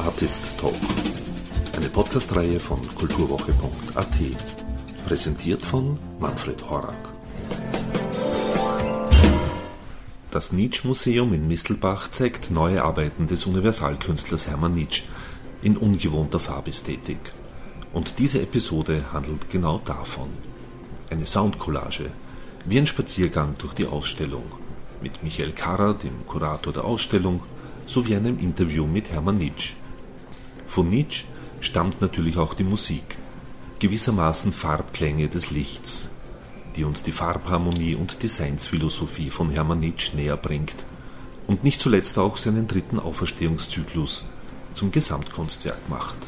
Artist Talk, eine Podcast-Reihe von kulturwoche.at, präsentiert von Manfred Horak. Das Nietzsche-Museum in Mistelbach zeigt neue Arbeiten des Universalkünstlers Hermann Nietzsche in ungewohnter Farbästhetik. Und diese Episode handelt genau davon. Eine Soundcollage, wie ein Spaziergang durch die Ausstellung, mit Michael Karrer, dem Kurator der Ausstellung, sowie einem Interview mit Hermann Nietzsche. Von Nietzsche stammt natürlich auch die Musik, gewissermaßen Farbklänge des Lichts, die uns die Farbharmonie und Designsphilosophie von Hermann Nietzsche näher bringt und nicht zuletzt auch seinen dritten Auferstehungszyklus zum Gesamtkunstwerk macht.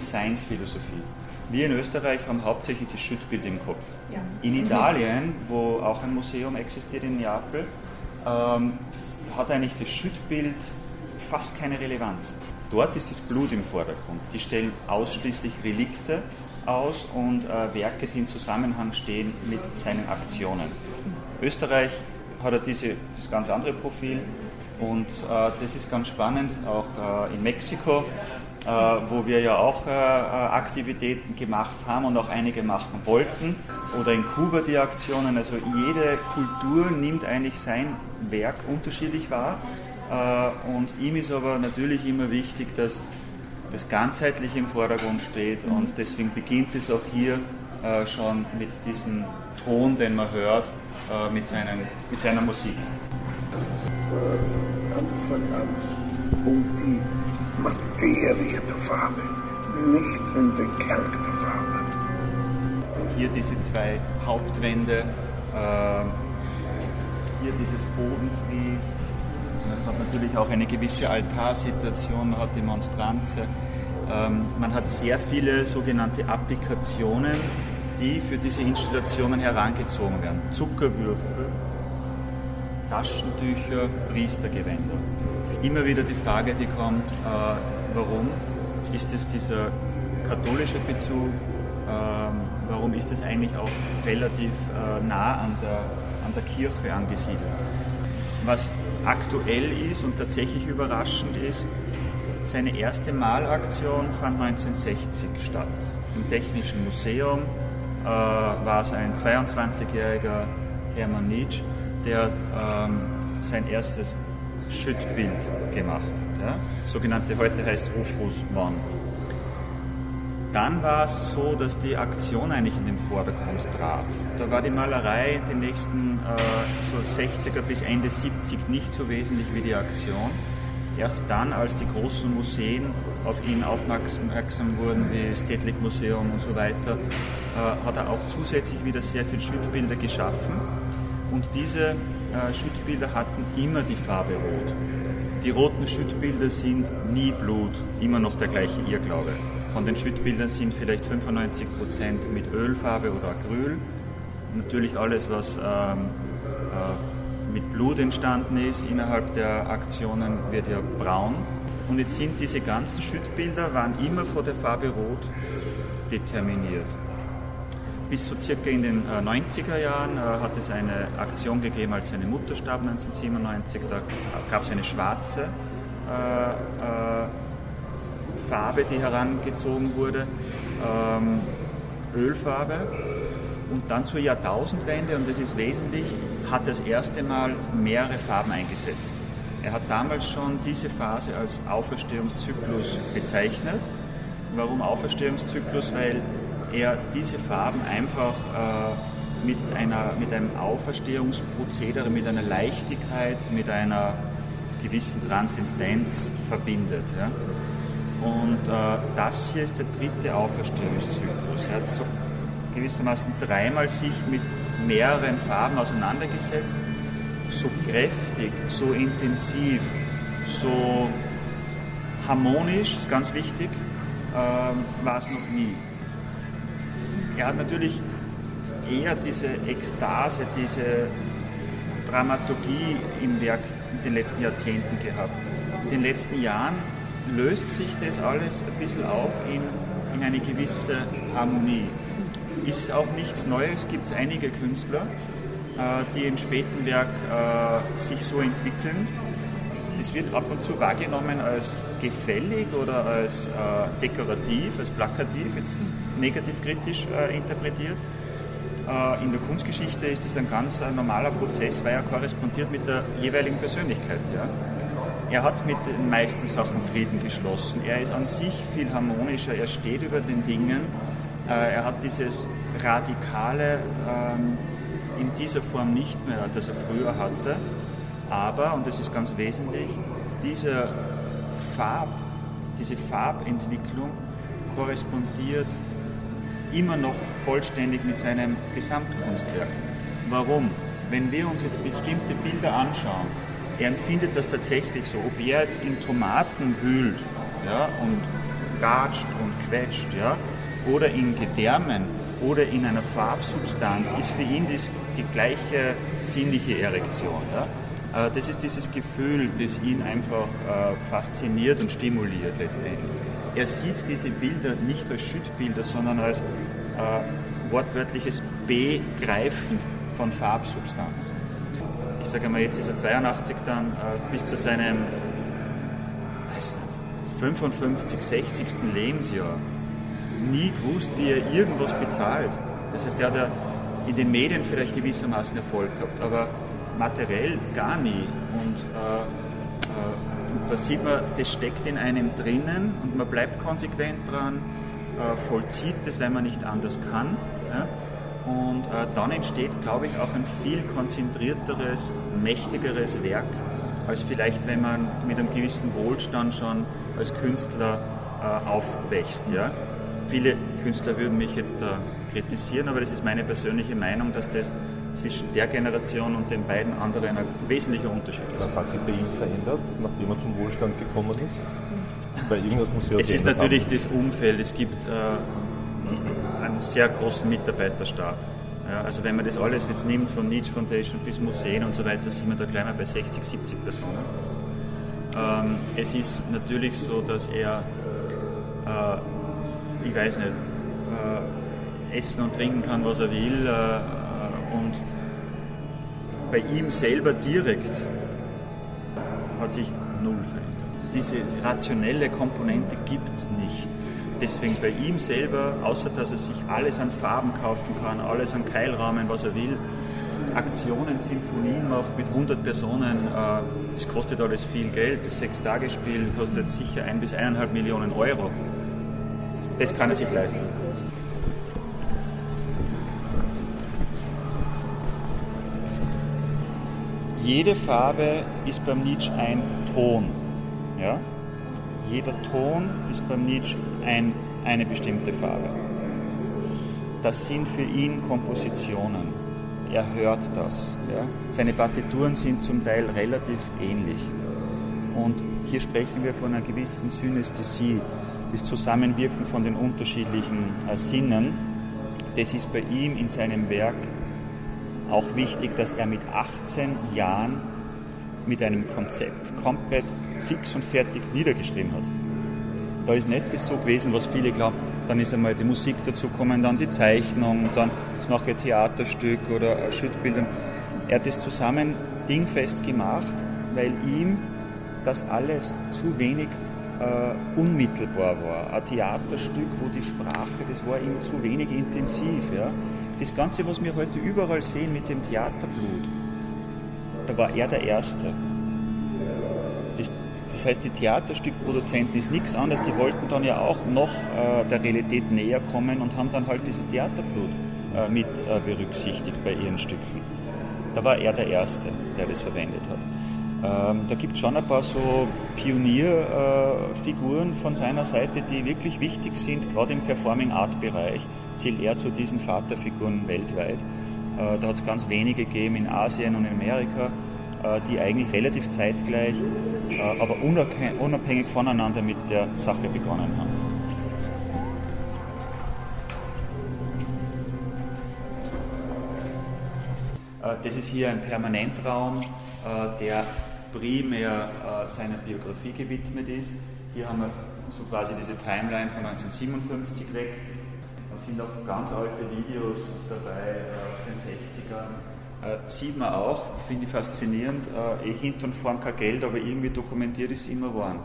Science-Philosophie. Wir in Österreich haben hauptsächlich das Schüttbild im Kopf. Ja. In Italien, wo auch ein Museum existiert in Neapel, ähm, hat eigentlich das Schüttbild fast keine Relevanz. Dort ist das Blut im Vordergrund. Die stellen ausschließlich Relikte aus und äh, Werke, die in Zusammenhang stehen mit seinen Aktionen. Österreich hat diese, das ganz andere Profil und äh, das ist ganz spannend. Auch äh, in Mexiko äh, wo wir ja auch äh, äh, Aktivitäten gemacht haben und auch einige machen wollten. Oder in Kuba die Aktionen. Also jede Kultur nimmt eigentlich sein Werk unterschiedlich wahr. Und ihm ist aber natürlich immer wichtig, dass das Ganzheitliche im Vordergrund steht und deswegen beginnt es auch hier schon mit diesem Ton, den man hört, mit, seinen, mit seiner Musik. Von Anfang an um die Materie der Farbe, nicht um den Klang der Farbe. Hier diese zwei Hauptwände, äh, hier dieses Bodenfries. Man hat natürlich auch eine gewisse Altarsituation, man hat die Monstranze. Ähm, man hat sehr viele sogenannte Applikationen, die für diese Installationen herangezogen werden. Zuckerwürfel, Taschentücher, Priestergewänder immer wieder die Frage, die kommt, äh, warum ist es dieser katholische Bezug, äh, warum ist es eigentlich auch relativ äh, nah an der, an der Kirche angesiedelt. Was aktuell ist und tatsächlich überraschend ist, seine erste Malaktion fand 1960 statt. Im Technischen Museum äh, war es ein 22-jähriger Hermann Nietzsche, der ähm, sein erstes Schüttbild gemacht hat. Ja? Sogenannte, heute heißt Opus One. Dann war es so, dass die Aktion eigentlich in den Vordergrund trat. Da war die Malerei in den nächsten äh, so 60er bis Ende 70 nicht so wesentlich wie die Aktion. Erst dann, als die großen Museen auf ihn aufmerksam wurden, wie das Städtlich Museum und so weiter, äh, hat er auch zusätzlich wieder sehr viele Schüttbilder geschaffen. Und diese äh, Schüttbilder hatten immer die Farbe Rot. Die roten Schüttbilder sind nie Blut, immer noch der gleiche Irrglaube. Von den Schüttbildern sind vielleicht 95% mit Ölfarbe oder Acryl. Natürlich alles, was ähm, äh, mit Blut entstanden ist innerhalb der Aktionen, wird ja braun. Und jetzt sind diese ganzen Schüttbilder, waren immer vor der Farbe Rot determiniert bis so circa in den 90er äh, Jahren äh, hat es eine Aktion gegeben, als seine Mutter starb 1997. Da gab es eine schwarze äh, Farbe, die herangezogen wurde, ähm, Ölfarbe. Und dann zur Jahrtausendwende, und das ist wesentlich, hat er das erste Mal mehrere Farben eingesetzt. Er hat damals schon diese Phase als Auferstehungszyklus bezeichnet. Warum Auferstehungszyklus? Weil er diese Farben einfach äh, mit, einer, mit einem Auferstehungsprozedere, mit einer Leichtigkeit, mit einer gewissen Transistenz verbindet. Ja? Und äh, das hier ist der dritte Auferstehungszyklus. Er hat so gewissermaßen dreimal sich mit mehreren Farben auseinandergesetzt. So kräftig, so intensiv, so harmonisch, ist ganz wichtig, äh, war es noch nie er hat natürlich eher diese Ekstase, diese Dramaturgie im Werk in den letzten Jahrzehnten gehabt. In den letzten Jahren löst sich das alles ein bisschen auf in, in eine gewisse Harmonie. Ist auch nichts Neues, gibt es einige Künstler, äh, die im späten Werk äh, sich so entwickeln. Das wird ab und zu wahrgenommen als gefällig oder als äh, dekorativ, als plakativ, jetzt negativ kritisch äh, interpretiert. Äh, in der Kunstgeschichte ist das ein ganz äh, normaler Prozess, weil er korrespondiert mit der jeweiligen Persönlichkeit. Ja? Er hat mit den meisten Sachen Frieden geschlossen. Er ist an sich viel harmonischer, er steht über den Dingen. Äh, er hat dieses Radikale ähm, in dieser Form nicht mehr, das er früher hatte. Aber, und das ist ganz wesentlich, diese, Farb, diese Farbentwicklung korrespondiert immer noch vollständig mit seinem Gesamtkunstwerk. Warum? Wenn wir uns jetzt bestimmte Bilder anschauen, er empfindet das tatsächlich so, ob er jetzt in Tomaten wühlt ja, und gatscht und quetscht, ja, oder in Gedärmen oder in einer Farbsubstanz, ist für ihn das, die gleiche sinnliche Erektion. Ja. Das ist dieses Gefühl, das ihn einfach äh, fasziniert und stimuliert letztendlich. Er sieht diese Bilder nicht als Schüttbilder, sondern als äh, wortwörtliches Begreifen von Farbsubstanzen ich sage mal, jetzt ist er 82 dann äh, bis zu seinem weiß nicht, 55, 60. Lebensjahr nie gewusst, wie er irgendwas bezahlt. Das heißt, er hat ja in den Medien vielleicht gewissermaßen Erfolg gehabt, aber materiell gar nie. Und äh, da sieht man, das steckt in einem drinnen und man bleibt konsequent dran, äh, vollzieht das, weil man nicht anders kann. Und äh, dann entsteht, glaube ich, auch ein viel konzentrierteres, mächtigeres Werk, als vielleicht, wenn man mit einem gewissen Wohlstand schon als Künstler äh, aufwächst. Viele Künstler würden mich jetzt da kritisieren, aber das ist meine persönliche Meinung, dass das zwischen der Generation und den beiden anderen ein wesentlicher Unterschied ist. Was hat sich bei ihm verändert, nachdem er zum Wohlstand gekommen ist? Bei irgendwas muss ja Es ist natürlich haben. das Umfeld. Es gibt äh, einen sehr großen Mitarbeiterstab. Ja, also wenn man das alles jetzt nimmt, von Nietzsche Foundation bis Museen und so weiter, sind wir da gleich mal bei 60, 70 Personen. Ähm, es ist natürlich so, dass er, äh, ich weiß nicht, äh, essen und trinken kann, was er will äh, und bei ihm selber direkt hat sich null verändert. Diese rationelle Komponente gibt es nicht deswegen bei ihm selber, außer dass er sich alles an Farben kaufen kann, alles an Keilrahmen, was er will, Aktionen, Sinfonien macht mit 100 Personen, äh, das kostet alles viel Geld. Das Sechstagespiel kostet sicher ein bis eineinhalb Millionen Euro. Das kann er sich leisten. Jede Farbe ist beim Nietzsche ein Ton. Ja? Jeder Ton ist beim Nietzsche ein, eine bestimmte Farbe. Das sind für ihn Kompositionen. Er hört das. Ja. Seine Partituren sind zum Teil relativ ähnlich. Und hier sprechen wir von einer gewissen Synästhesie, das Zusammenwirken von den unterschiedlichen äh, Sinnen. Das ist bei ihm in seinem Werk auch wichtig, dass er mit 18 Jahren mit einem Konzept komplett fix und fertig niedergeschrieben hat da ist nicht das so gewesen, was viele glauben. Dann ist einmal die Musik dazu gekommen, dann die Zeichnung, dann jetzt mache ich ein Theaterstück oder eine Schüttbildung. Er hat das zusammen dingfest gemacht, weil ihm das alles zu wenig äh, unmittelbar war. Ein Theaterstück, wo die Sprache, das war ihm zu wenig intensiv. Ja. Das Ganze, was wir heute überall sehen mit dem Theaterblut, da war er der Erste. Das heißt, die Theaterstückproduzenten ist nichts anderes, die wollten dann ja auch noch äh, der Realität näher kommen und haben dann halt dieses Theaterblut äh, mit äh, berücksichtigt bei ihren Stücken. Da war er der Erste, der das verwendet hat. Ähm, da gibt es schon ein paar so Pionierfiguren äh, von seiner Seite, die wirklich wichtig sind, gerade im Performing Art Bereich zählt er zu diesen Vaterfiguren weltweit. Äh, da hat es ganz wenige gegeben in Asien und in Amerika äh, die eigentlich relativ zeitgleich, äh, aber unabhängig voneinander mit der Sache begonnen haben. Das ist hier ein Permanentraum, der primär seiner Biografie gewidmet ist. Hier haben wir so quasi diese Timeline von 1957 weg. Da sind auch ganz alte Videos dabei äh, aus den 60ern. Äh, sieht man auch, finde ich faszinierend, äh, eh hinten und vorn kein Geld, aber irgendwie dokumentiert ist immer geworden.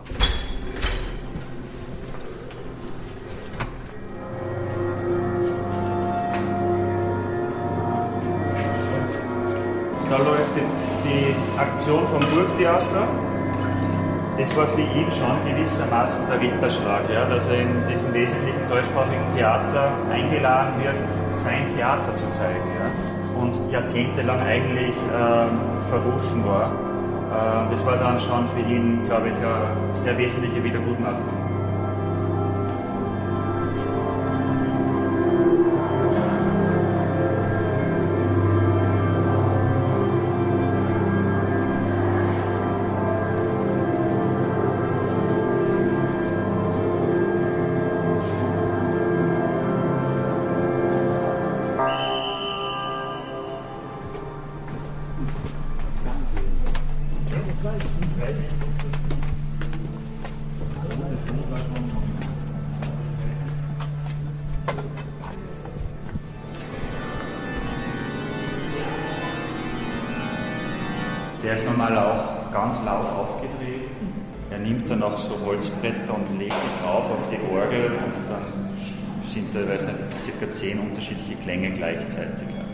Da läuft jetzt die Aktion vom Burgtheater. Das war für ihn schon gewissermaßen der Ritterschlag, ja, dass er in diesem wesentlichen deutschsprachigen Theater eingeladen wird, sein Theater zu zeigen. Ja, und jahrzehntelang eigentlich ähm, verrufen war. Äh, das war dann schon für ihn, glaube ich, eine sehr wesentliche Wiedergutmachung. Die Orgel und dann sind teilweise circa zehn unterschiedliche Klänge gleichzeitig. Sie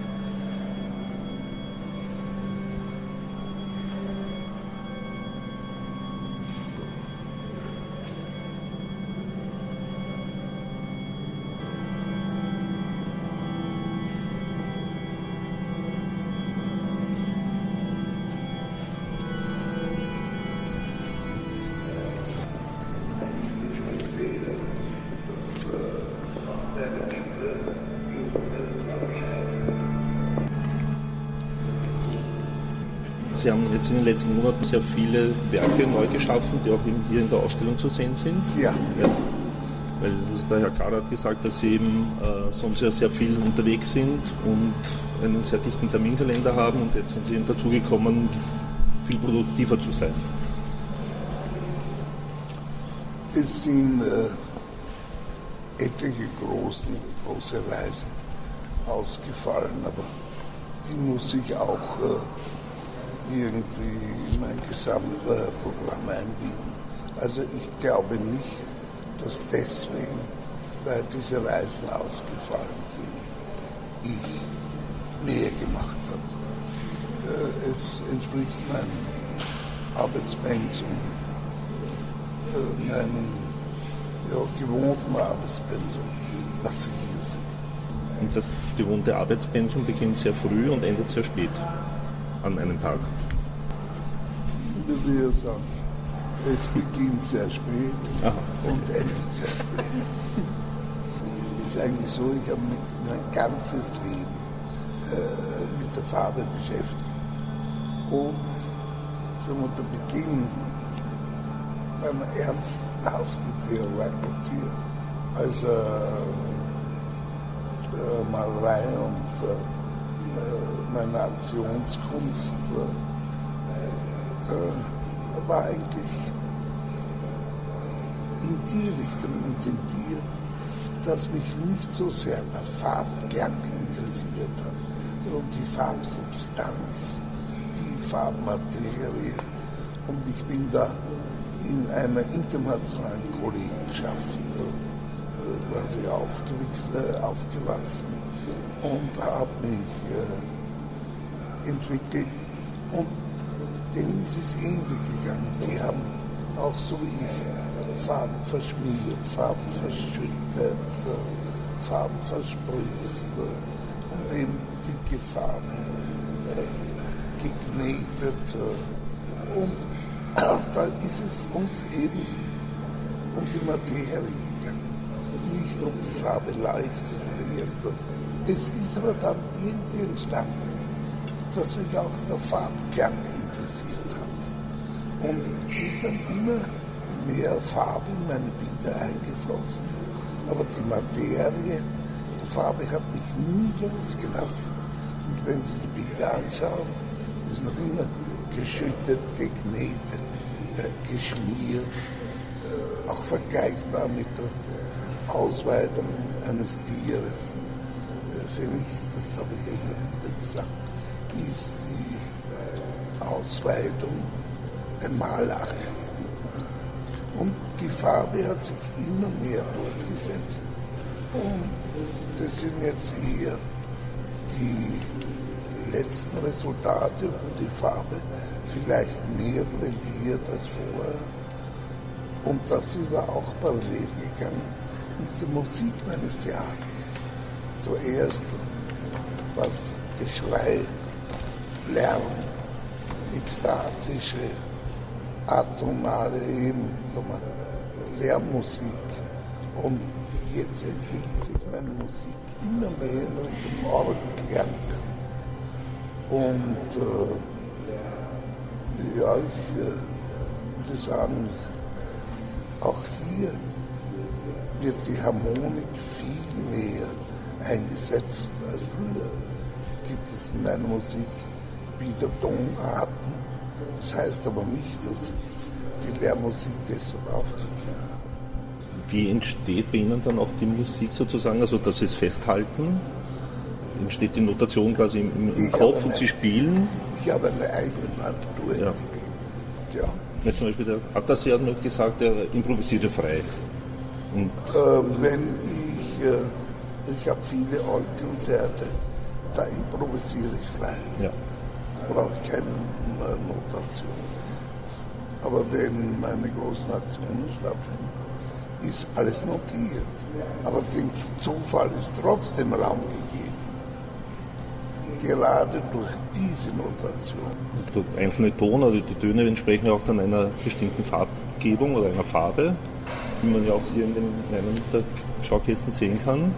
jetzt in den letzten Monaten sehr viele Werke neu geschaffen, die auch eben hier in der Ausstellung zu sehen sind. Ja. ja. Weil der Herr Kader hat gesagt, dass Sie eben äh, sonst ja sehr viel unterwegs sind und einen sehr dichten Terminkalender haben und jetzt sind Sie eben dazu gekommen, viel produktiver zu sein. Es sind äh, etliche große, große Reisen ausgefallen, aber die muss ich auch äh, irgendwie in mein Gesamtprogramm einbinden. Also ich glaube nicht, dass deswegen, weil diese Reisen ausgefallen sind, ich mehr gemacht habe. Äh, es entspricht meinem Arbeitspensum, äh, meinem ja, gewohnten Arbeitspensum, was Sie hier sehen. Und das gewohnte Arbeitspensum beginnt sehr früh und endet sehr spät an einem Tag? Ich würde sagen, es beginnt sehr spät Aha. und endet sehr spät. Es ist eigentlich so, ich habe mich mein ganzes Leben äh, mit der Farbe beschäftigt. Und sagen wir, der Beginn meiner ernsthaften Theorie, also äh, Malerei und äh, meine Aktionskunst äh, war eigentlich in die Richtung intendiert, dass mich nicht so sehr der Farbklang interessiert hat, sondern die Farbsubstanz, die Farbmaterie. Und ich bin da in einer internationalen Kollegenschaft äh, quasi äh, aufgewachsen und habe mich äh, entwickelt und denen ist es ähnlich gegangen. Die haben auch so ich Farben verschmiert, Farben verschüttet, Farben verspritzt und eben dicke Farben äh, geknetet. Äh, und da ist es uns eben um die Materie nicht um die Farbe leicht oder irgendwas. Es ist aber dann irgendwie entstanden dass mich auch der Farbklang interessiert hat. Und ist dann immer mehr Farbe in meine Bilder eingeflossen. Aber die Materie, die Farbe hat mich nie losgelassen. Und wenn Sie die Bilder anschauen, ist noch immer geschüttet, geknetet, äh, geschmiert. auch vergleichbar mit der Ausweitung eines Tieres. Äh, für mich, das habe ich immer wieder gesagt, ist die Ausweitung ein Malakt. Und die Farbe hat sich immer mehr durchgesetzt. Und das sind jetzt eher die letzten Resultate, wo die Farbe vielleicht mehr brilliert als vorher. Und das ist aber auch parallel gegangen mit der Musik meines Theaters. Zuerst das Geschrei, Lärm, ekstatische, atonale eben, Lärmmusik. Und jetzt entwickelt sich meine Musik immer mehr in Richtung Orgelklang. Und äh, ja, ich äh, würde sagen, auch hier wird die Harmonik viel mehr eingesetzt als früher. Es gibt es in meiner Musik wieder Tonarten. Das heißt aber nicht, dass die Lehrmusik deshalb aufgegeben hat. Wie entsteht bei Ihnen dann auch die Musik sozusagen, also dass Sie es festhalten? Entsteht die Notation quasi im, im Kopf und Sie spielen? Ich habe eine eigene Partitur ja. ja. ja. Zum Beispiel der Attassi hat noch gesagt, er improvisiert frei. Und äh, wenn ich, äh, ich habe viele Orgelkonzerte, da improvisiere ich frei. Ja. Da brauche ich keine äh, Notation. Aber wenn meine großen Aktionen stattfinden, ist alles notiert. Aber dem Zufall ist trotzdem Raum gegeben gerade durch diese Notation. Der einzelne Ton, also die Töne entsprechen auch dann einer bestimmten Farbgebung oder einer Farbe, wie man ja auch hier in, den, in einem der Schaukästen sehen kann.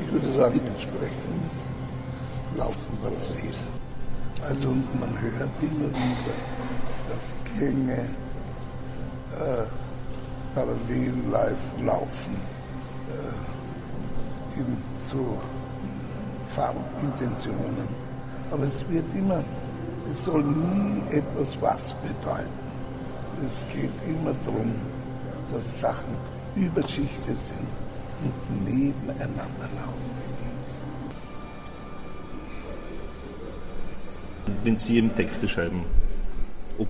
Ich würde sagen, entsprechend laufen parallel. Also man hört immer wieder, dass Klänge äh, parallel live laufen, äh, eben zu Farbintentionen. Aber es wird immer, es soll nie etwas was bedeuten. Es geht immer darum, dass Sachen überschichtet sind und nebeneinander laufen. Wenn Sie eben Texte schreiben, ob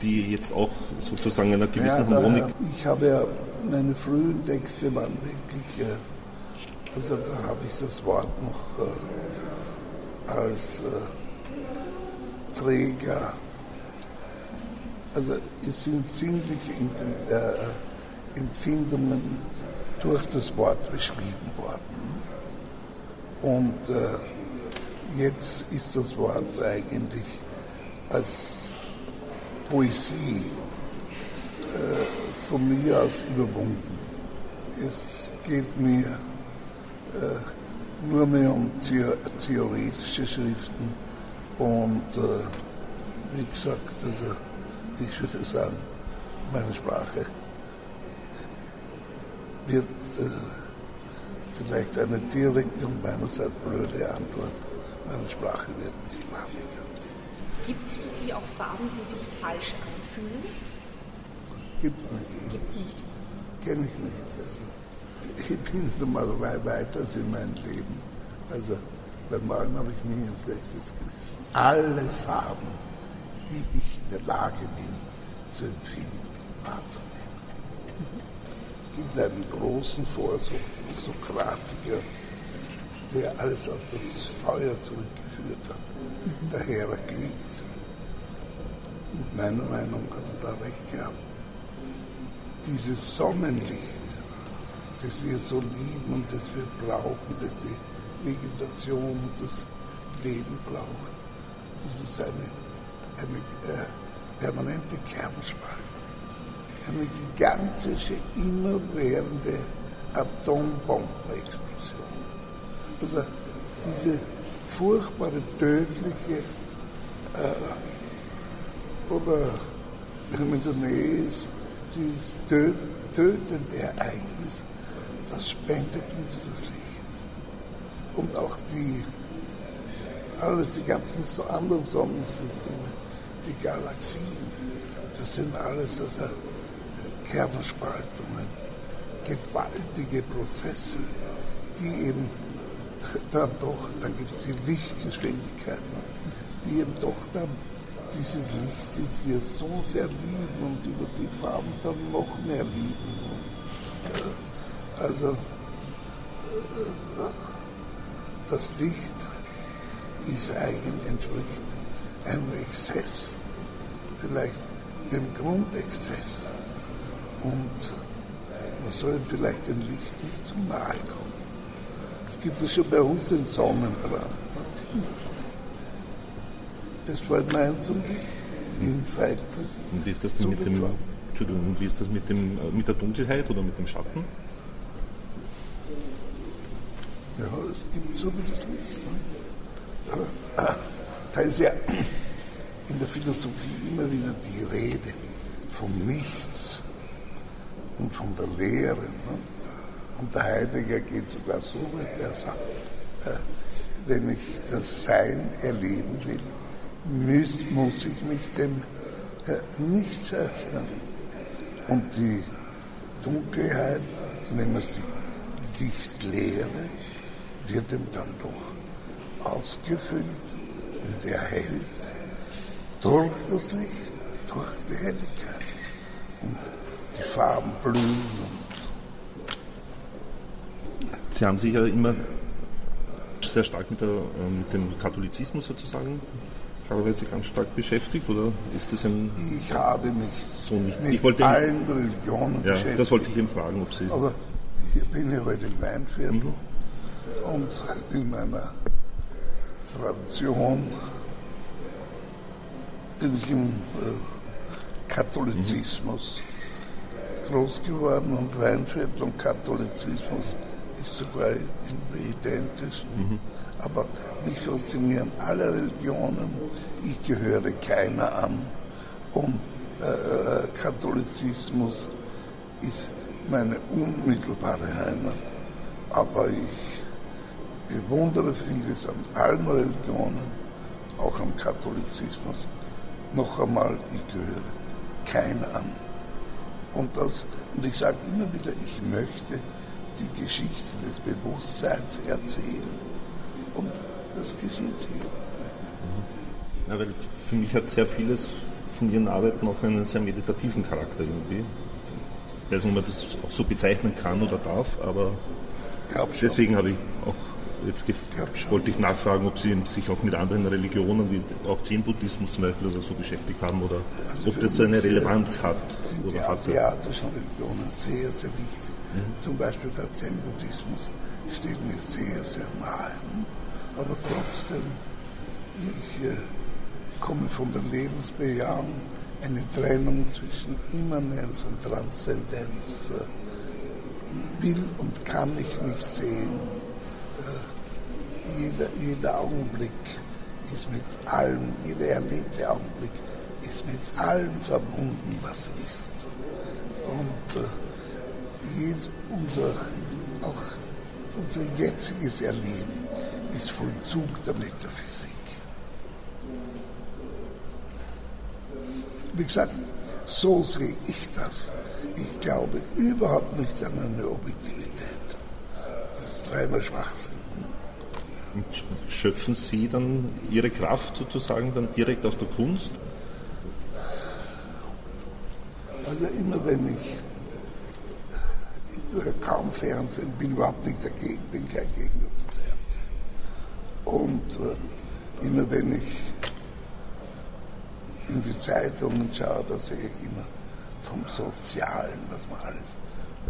die jetzt auch sozusagen einer gewissen ja, Harmonik. Ich habe ja, meine frühen Texte waren wirklich äh, also da habe ich das Wort noch äh, als äh, Träger. Also es sind sinnliche äh, Empfindungen durch das Wort beschrieben worden. Und äh, jetzt ist das Wort eigentlich als Poesie äh, von mir aus überwunden. Es geht mir nur mehr um theoretische Schriften und wie gesagt, also ich würde sagen, meine Sprache wird äh, vielleicht eine direkte und meinerseits blöde Antwort. Meine Sprache wird nicht farbig. Gibt es für Sie auch Farben, die sich falsch anfühlen? Gibt es nicht. Gibt's nicht. Kenne ich nicht. Also, ich bin schon mal weiter in meinem Leben. Also beim Malen habe ich nie ein schlechtes Gewissen. Alle Farben, die ich der Lage bin zu empfinden und wahrzunehmen. Es gibt einen großen Versuch, Sokratiker, der alles auf das Feuer zurückgeführt hat, der Heraklit. Und meiner Meinung hat er da recht gehabt. Dieses Sonnenlicht, das wir so lieben und das wir brauchen, das die Vegetation und das Leben braucht. Das ist eine, eine äh, permanente Kernspaltung. Eine gigantische, immerwährende Atombombenexplosion. Also diese furchtbare, tödliche äh, oder wenn man in der Nähe ist, dieses tötende Ereignis das spendet uns das Licht. Und auch die, alles, die ganzen anderen Sonnensysteme, die Galaxien, das sind alles also Kernspaltungen, gewaltige Prozesse, die eben dann doch, da gibt es die Lichtgeschwindigkeiten, die eben doch dann dieses Licht, das wir so sehr lieben und über die Farben dann noch mehr lieben. Und, äh, also äh, das Licht ist eigentlich, entspricht einem Exzess, vielleicht dem Grundexzess. Und man soll vielleicht dem Licht nicht zu nahe kommen. Es gibt es schon bei uns den Sonnenbrand. Das fällt mir ein zum Licht. Das. Und wie ist das denn mit dem, Entschuldigung, wie ist das mit, dem, äh, mit der Dunkelheit oder mit dem Schatten? Ja, es gibt so wie das Licht. Ne? Da ist ja in der Philosophie immer wieder die Rede vom Nichts und von der Lehre. Ne? Und der Heidegger geht sogar so weit, er sagt, äh, wenn ich das Sein erleben will, muss, muss ich mich dem äh, Nichts öffnen. Und die Dunkelheit, wenn man die Lichtlehre, wird ihm dann doch ausgefüllt und erhellt durch das Licht, durch die Helligkeit. Und die Farben blühen. Und Sie haben sich ja immer sehr stark mit, der, äh, mit dem Katholizismus sozusagen teilweise ganz stark beschäftigt oder ist das ein ich habe mich so nicht? mit Ich wollte allen Religionen ja, beschäftigt. das wollte ich Ihnen fragen, ob Sie Aber hier bin ich heute im Weinviertel Mhm. und in meiner Tradition bin ich im äh, Katholizismus groß geworden und Weinviertel und Katholizismus ist sogar identisch. Aber mich faszinieren alle Religionen, ich gehöre keiner an und äh, Katholizismus ist meine unmittelbare Heimat. Aber ich bewundere vieles an allen Religionen, auch am Katholizismus. Noch einmal, ich gehöre keiner an. Und, das, und ich sage immer wieder, ich möchte die Geschichte des Bewusstseins erzählen. Und das geschieht hier. Ja, weil für mich hat sehr vieles von Ihren Arbeiten auch einen sehr meditativen Charakter irgendwie. Ich weiß nicht, ob man das auch so bezeichnen kann oder darf, aber deswegen habe ich auch jetzt schon. wollte ich nachfragen, ob Sie sich auch mit anderen Religionen, wie auch Zen-Buddhismus zum Beispiel oder so beschäftigt haben oder Also ob das so eine Relevanz hat sind die oder hatte. asiatischen Religionen sehr, sehr wichtig. Zum Beispiel der Zen-Buddhismus steht mir sehr, sehr nahe. Aber trotzdem, ich äh, komme von der Lebensbejahung, eine Trennung zwischen Immanenz und Transzendenz äh, will und kann ich nicht sehen. Äh, jeder, jeder Augenblick ist mit allem, jeder erlebte Augenblick ist mit allem verbunden, was ist. Und äh, jed, unser, auch unser jetziges Erleben ist Vollzug der Metaphysik. Wie gesagt, so sehe ich das. Ich glaube überhaupt nicht an eine Objektivität. Das ist reiner Schwachsinn. Schöpfen Sie dann Ihre Kraft sozusagen dann direkt aus der Kunst? Also immer wenn ich, ich tue kaum Fernsehen, bin überhaupt nicht dagegen, bin kein Gegner vom Fernsehen. Und äh, immer wenn ich in die Zeitungen schaue, da sehe ich immer vom Sozialen, was man alles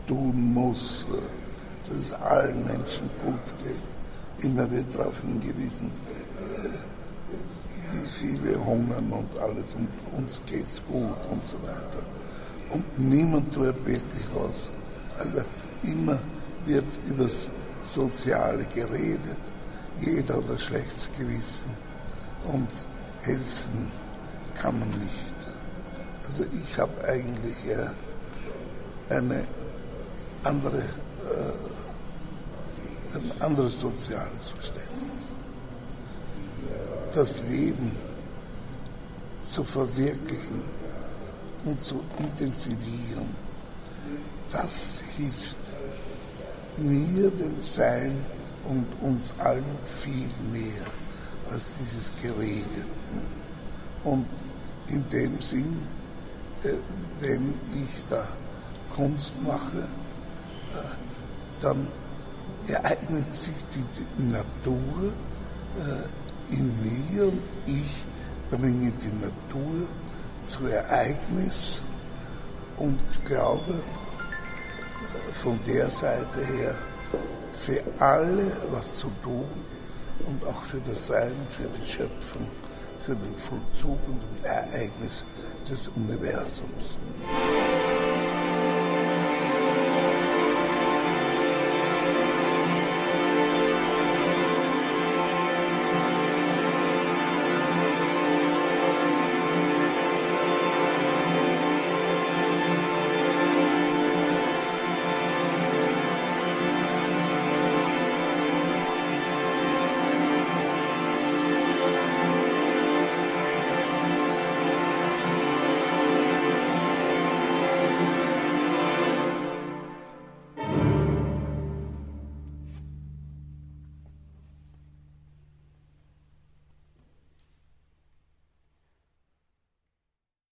tun muss, äh, dass es allen Menschen gut geht. Immer wird darauf hingewiesen, wie viele hungern und alles und uns geht's gut und so weiter. Und niemand tut wirklich was. Also immer wird über das Soziale geredet. Jeder hat ein schlechtes Gewissen und helfen kann man nicht. Also ich habe eigentlich äh, eine andere, äh, ein anderes soziales Verständnis. Das Leben zu verwirklichen und zu intensivieren das hilft mir, dem Sein und uns allen viel mehr als dieses Gerede. Und in dem Sinn, äh, wenn ich da Kunst mache, äh, dann ereignet sich die Natur äh, in mir und ich bringe die Natur zu Ereignis und glaube von der Seite her für alle was zu tun und auch für das Sein, für die Schöpfung, für den Vollzug und das Ereignis des Universums.